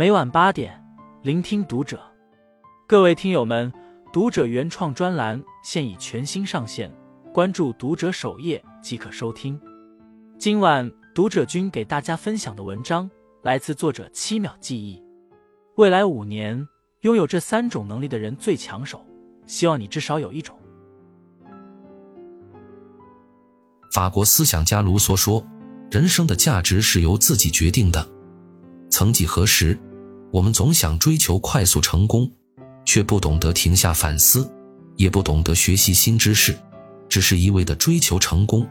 每晚八点，聆听读者。各位听友们，读者原创专栏现已全新上线，关注读者首页即可收听。今晚读者君给大家分享的文章来自作者七秒记忆。未来五年，拥有这三种能力的人最抢手。希望你至少有一种。法国思想家卢梭说：“人生的价值是由自己决定的。”曾几何时，我们总想追求快速成功，却不懂得停下反思，也不懂得学习新知识，只是一味的追求成功。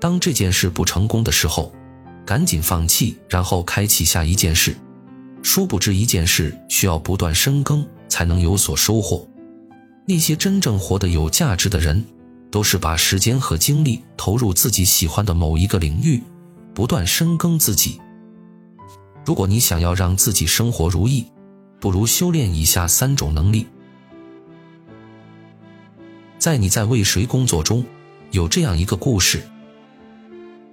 当这件事不成功的时候，赶紧放弃，然后开启下一件事。殊不知，一件事需要不断深耕，才能有所收获。那些真正活得有价值的人。都是把时间和精力投入自己喜欢的某一个领域，不断深耕自己。如果你想要让自己生活如意，不如修炼以下三种能力。在你在为谁工作中，有这样一个故事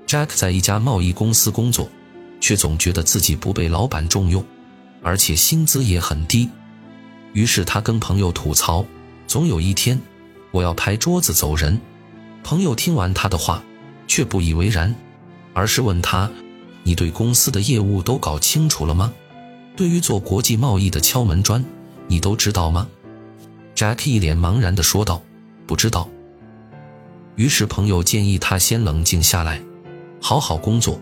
：Jack 在一家贸易公司工作，却总觉得自己不被老板重用，而且薪资也很低。于是他跟朋友吐槽，总有一天。我要拍桌子走人。朋友听完他的话，却不以为然，而是问他：“你对公司的业务都搞清楚了吗？对于做国际贸易的敲门砖，你都知道吗？”Jack 一脸茫然地说道：“不知道。”于是朋友建议他先冷静下来，好好工作，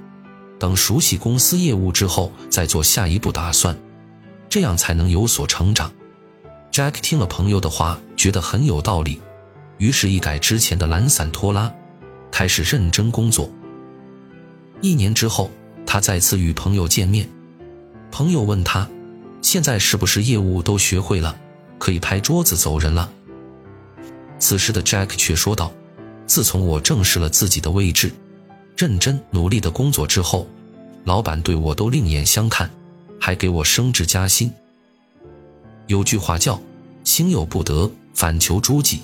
等熟悉公司业务之后再做下一步打算，这样才能有所成长。Jack 听了朋友的话，觉得很有道理。于是，一改之前的懒散拖拉，开始认真工作。一年之后，他再次与朋友见面，朋友问他：“现在是不是业务都学会了，可以拍桌子走人了？”此时的 Jack 却说道：“自从我正视了自己的位置，认真努力的工作之后，老板对我都另眼相看，还给我升职加薪。有句话叫‘心有不得，反求诸己’。”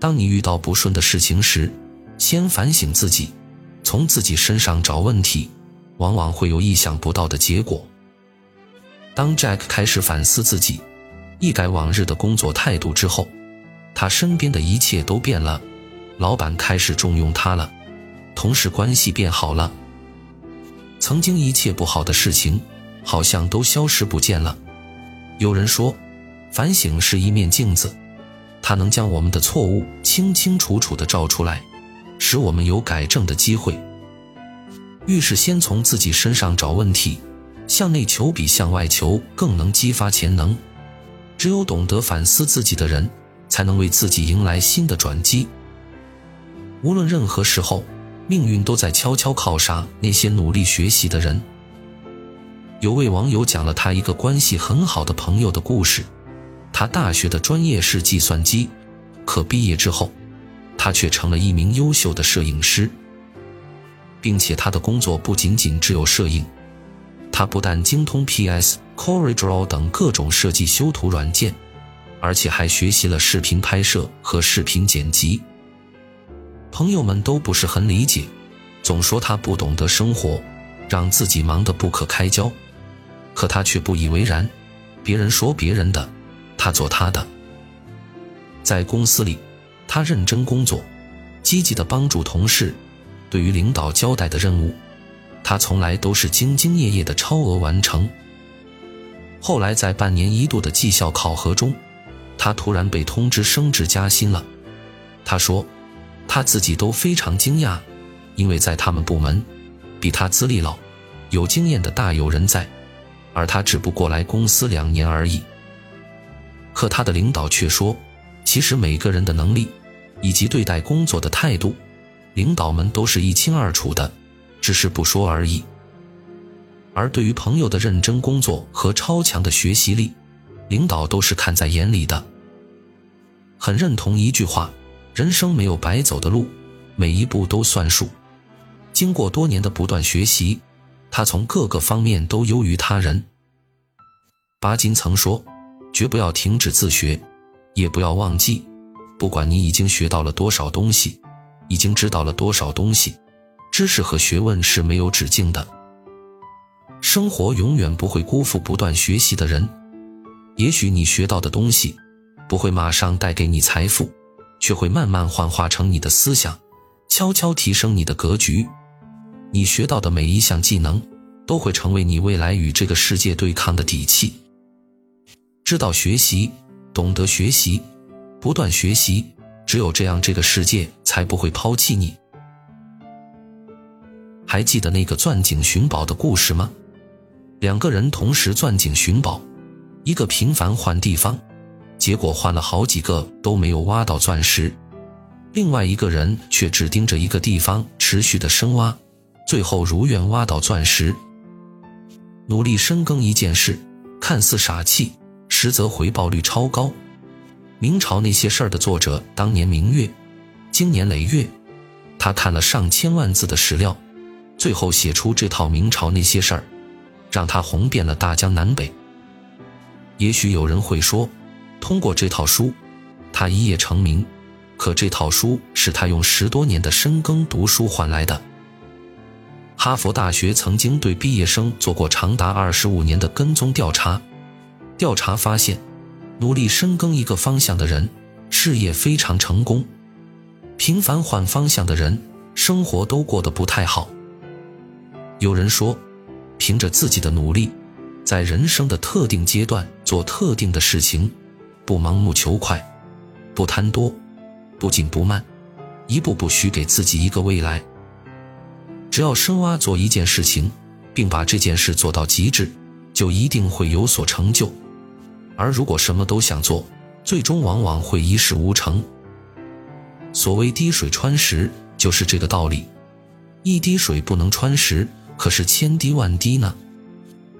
当你遇到不顺的事情时，先反省自己，从自己身上找问题，往往会有意想不到的结果。当 Jack 开始反思自己，一改往日的工作态度之后，他身边的一切都变了。老板开始重用他了，同事关系变好了，曾经一切不好的事情好像都消失不见了。有人说，反省是一面镜子。它能将我们的错误清清楚楚地照出来，使我们有改正的机会。遇事先从自己身上找问题，向内求比向外求更能激发潜能。只有懂得反思自己的人，才能为自己迎来新的转机。无论任何时候，命运都在悄悄靠杀那些努力学习的人。有位网友讲了他一个关系很好的朋友的故事。他大学的专业是计算机，可毕业之后，他却成了一名优秀的摄影师，并且他的工作不仅仅只有摄影，他不但精通 PS、CorelDRAW 等各种设计修图软件，而且还学习了视频拍摄和视频剪辑。朋友们都不是很理解，总说他不懂得生活，让自己忙得不可开交，可他却不以为然，别人说别人的。他做他的，在公司里，他认真工作，积极的帮助同事。对于领导交代的任务，他从来都是兢兢业业的超额完成。后来在半年一度的绩效考核中，他突然被通知升职加薪了。他说，他自己都非常惊讶，因为在他们部门，比他资历老、有经验的大有人在，而他只不过来公司两年而已。可他的领导却说：“其实每个人的能力，以及对待工作的态度，领导们都是一清二楚的，只是不说而已。而对于朋友的认真工作和超强的学习力，领导都是看在眼里的。很认同一句话：人生没有白走的路，每一步都算数。经过多年的不断学习，他从各个方面都优于他人。巴金曾说。”绝不要停止自学，也不要忘记，不管你已经学到了多少东西，已经知道了多少东西。知识和学问是没有止境的，生活永远不会辜负不断学习的人。也许你学到的东西不会马上带给你财富，却会慢慢幻化成你的思想，悄悄提升你的格局。你学到的每一项技能，都会成为你未来与这个世界对抗的底气。知道学习，懂得学习，不断学习，只有这样，这个世界才不会抛弃你。还记得那个钻井寻宝的故事吗？两个人同时钻井寻宝，一个频繁换地方，结果换了好几个都没有挖到钻石；另外一个人却只盯着一个地方持续的深挖，最后如愿挖到钻石。努力深耕一件事，看似傻气，实则回报率超高。明朝那些事儿的作者当年明月，经年累月，他看了上千万字的史料。最后写出这套明朝那些事儿，让他红遍了大江南北。也许有人会说，通过这套书，他一夜成名。可这套书是他用十多年的深耕读书换来的。哈佛大学曾经对毕业生做过长达二十五年的跟踪调查，调查发现，努力深耕一个方向的人，事业非常成功；频繁换方向的人，生活都过得不太好。有人说，凭着自己的努力，在人生的特定阶段做特定的事情，不盲目求快，不贪多，不紧不慢，一步步许给自己一个未来。只要深挖做一件事情，并把这件事做到极致，就一定会有所成就。而如果什么都想做，最终往往会一事无成。所谓滴水穿石，就是这个道理。一滴水不能穿石。可是千滴万滴呢？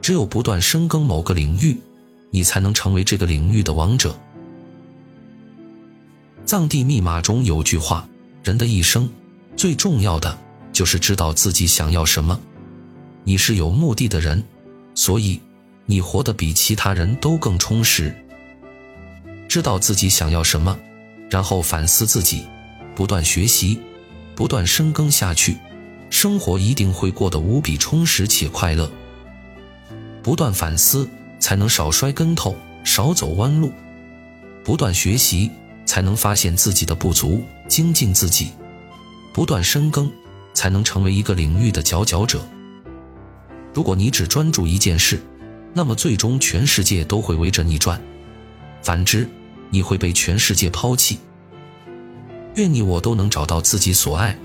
只有不断深耕某个领域，你才能成为这个领域的王者。藏地密码中有句话：人的一生最重要的就是知道自己想要什么。你是有目的的人，所以你活得比其他人都更充实。知道自己想要什么，然后反思自己，不断学习，不断深耕下去。生活一定会过得无比充实且快乐。不断反思，才能少摔跟头，少走弯路；不断学习，才能发现自己的不足，精进自己；不断深耕，才能成为一个领域的佼佼者。如果你只专注一件事，那么最终全世界都会围着你转；反之，你会被全世界抛弃。愿你我都能找到自己所爱。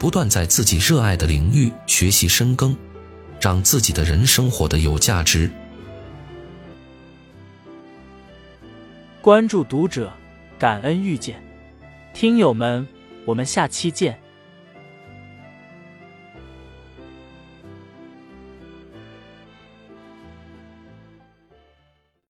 不断在自己热爱的领域学习深耕，让自己的人生活得有价值。关注读者，感恩遇见，听友们，我们下期见。